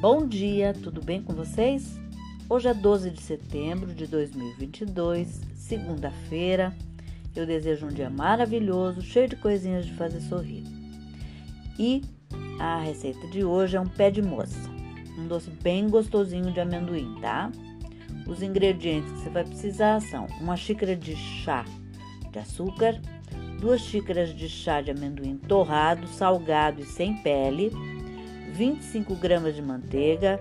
Bom dia, tudo bem com vocês? Hoje é 12 de setembro de 2022, segunda-feira. Eu desejo um dia maravilhoso, cheio de coisinhas de fazer sorrir. E a receita de hoje é um pé de moça, um doce bem gostosinho de amendoim, tá? Os ingredientes que você vai precisar são uma xícara de chá de açúcar, duas xícaras de chá de amendoim torrado, salgado e sem pele, 25 gramas de manteiga,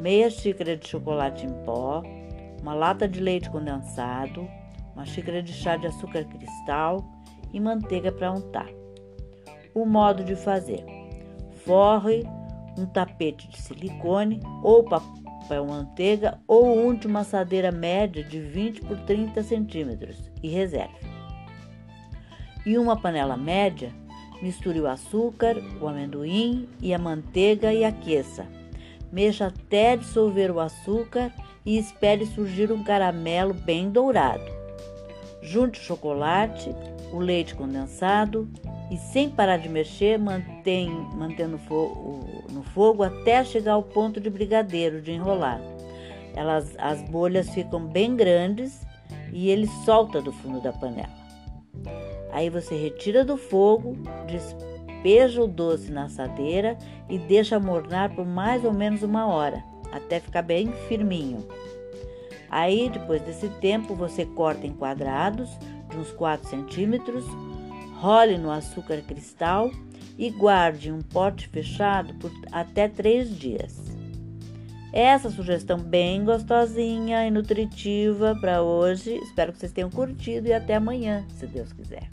meia xícara de chocolate em pó, uma lata de leite condensado, uma xícara de chá de açúcar cristal e manteiga para untar. O modo de fazer: forre um tapete de silicone ou papel manteiga ou unte uma assadeira média de 20 por 30 centímetros e reserve. Em uma panela média, Misture o açúcar, o amendoim e a manteiga e aqueça. Mexa até dissolver o açúcar e espere surgir um caramelo bem dourado. Junte o chocolate, o leite condensado e, sem parar de mexer, mantém, mantendo no fogo até chegar ao ponto de brigadeiro, de enrolar. Elas, as bolhas ficam bem grandes e ele solta do fundo da panela. Aí você retira do fogo, despeja o doce na assadeira e deixa mornar por mais ou menos uma hora, até ficar bem firminho. Aí, depois desse tempo, você corta em quadrados de uns 4 centímetros, role no açúcar cristal e guarde em um pote fechado por até 3 dias. Essa sugestão bem gostosinha e nutritiva para hoje. Espero que vocês tenham curtido e até amanhã, se Deus quiser.